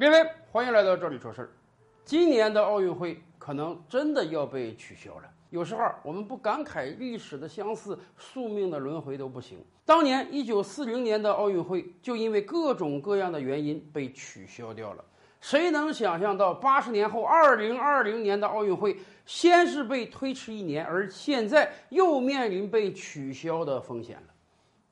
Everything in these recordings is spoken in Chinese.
各位，欢迎来到这里说事儿。今年的奥运会可能真的要被取消了。有时候我们不感慨历史的相似、宿命的轮回都不行。当年一九四零年的奥运会就因为各种各样的原因被取消掉了。谁能想象到八十年后二零二零年的奥运会，先是被推迟一年，而现在又面临被取消的风险了？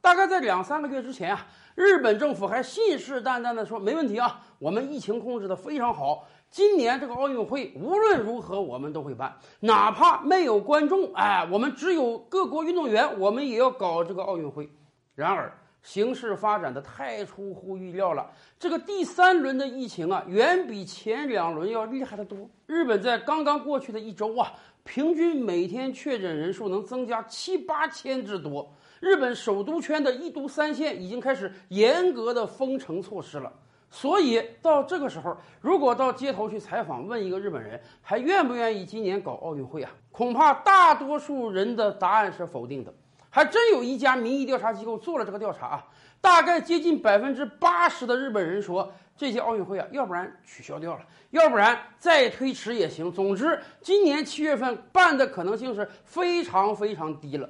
大概在两三个月之前啊，日本政府还信誓旦旦地说没问题啊，我们疫情控制得非常好，今年这个奥运会无论如何我们都会办，哪怕没有观众，哎，我们只有各国运动员，我们也要搞这个奥运会。然而，形势发展的太出乎预料了，这个第三轮的疫情啊，远比前两轮要厉害得多。日本在刚刚过去的一周啊，平均每天确诊人数能增加七八千之多。日本首都圈的一都三县已经开始严格的封城措施了。所以到这个时候，如果到街头去采访，问一个日本人还愿不愿意今年搞奥运会啊，恐怕大多数人的答案是否定的。还真有一家民意调查机构做了这个调查啊，大概接近百分之八十的日本人说，这届奥运会啊，要不然取消掉了，要不然再推迟也行。总之，今年七月份办的可能性是非常非常低了。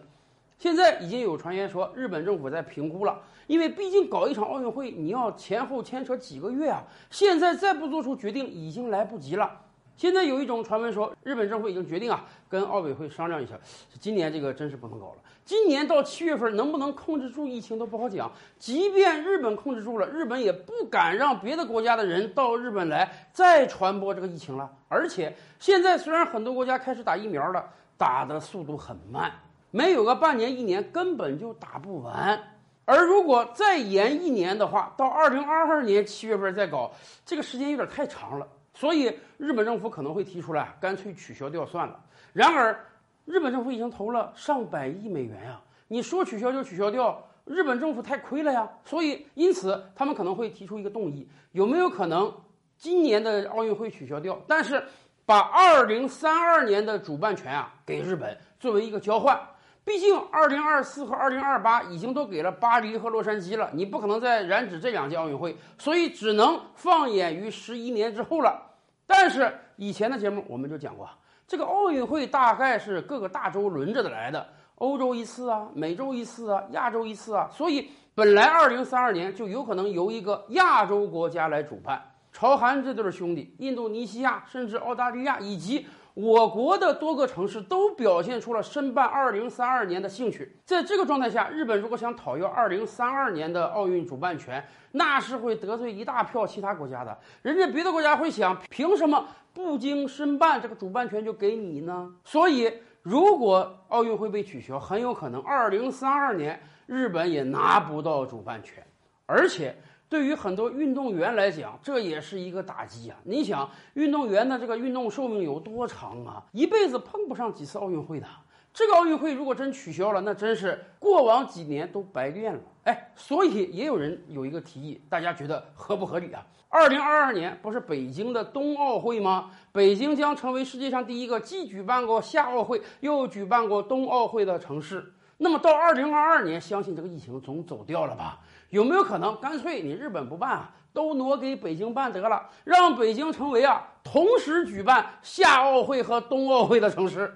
现在已经有传言说，日本政府在评估了，因为毕竟搞一场奥运会，你要前后牵扯几个月啊，现在再不做出决定已经来不及了。现在有一种传闻说，日本政府已经决定啊，跟奥委会商量一下，今年这个真是不能搞了。今年到七月份能不能控制住疫情都不好讲。即便日本控制住了，日本也不敢让别的国家的人到日本来再传播这个疫情了。而且现在虽然很多国家开始打疫苗了，打的速度很慢。没有个半年一年，根本就打不完。而如果再延一年的话，到二零二二年七月份再搞，这个时间有点太长了。所以日本政府可能会提出来，干脆取消掉算了。然而，日本政府已经投了上百亿美元呀，你说取消就取消掉，日本政府太亏了呀。所以，因此他们可能会提出一个动议：有没有可能今年的奥运会取消掉，但是把二零三二年的主办权啊给日本作为一个交换？毕竟，二零二四和二零二八已经都给了巴黎和洛杉矶了，你不可能再染指这两届奥运会，所以只能放眼于十一年之后了。但是以前的节目我们就讲过，这个奥运会大概是各个大洲轮着的来的，欧洲一次啊，美洲一次啊，亚洲一次啊，所以本来二零三二年就有可能由一个亚洲国家来主办。朝韩这对兄弟，印度尼西亚甚至澳大利亚以及。我国的多个城市都表现出了申办二零三二年的兴趣。在这个状态下，日本如果想讨要二零三二年的奥运主办权，那是会得罪一大票其他国家的。人家别的国家会想，凭什么不经申办这个主办权就给你呢？所以，如果奥运会被取消，很有可能二零三二年日本也拿不到主办权，而且。对于很多运动员来讲，这也是一个打击啊！你想，运动员的这个运动寿命有多长啊？一辈子碰不上几次奥运会的。这个奥运会如果真取消了，那真是过往几年都白练了。哎，所以也有人有一个提议，大家觉得合不合理啊？二零二二年不是北京的冬奥会吗？北京将成为世界上第一个既举办过夏奥会又举办过冬奥会的城市。那么到二零二二年，相信这个疫情总走掉了吧？有没有可能干脆你日本不办啊，都挪给北京办得了，让北京成为啊同时举办夏奥会和冬奥会的城市？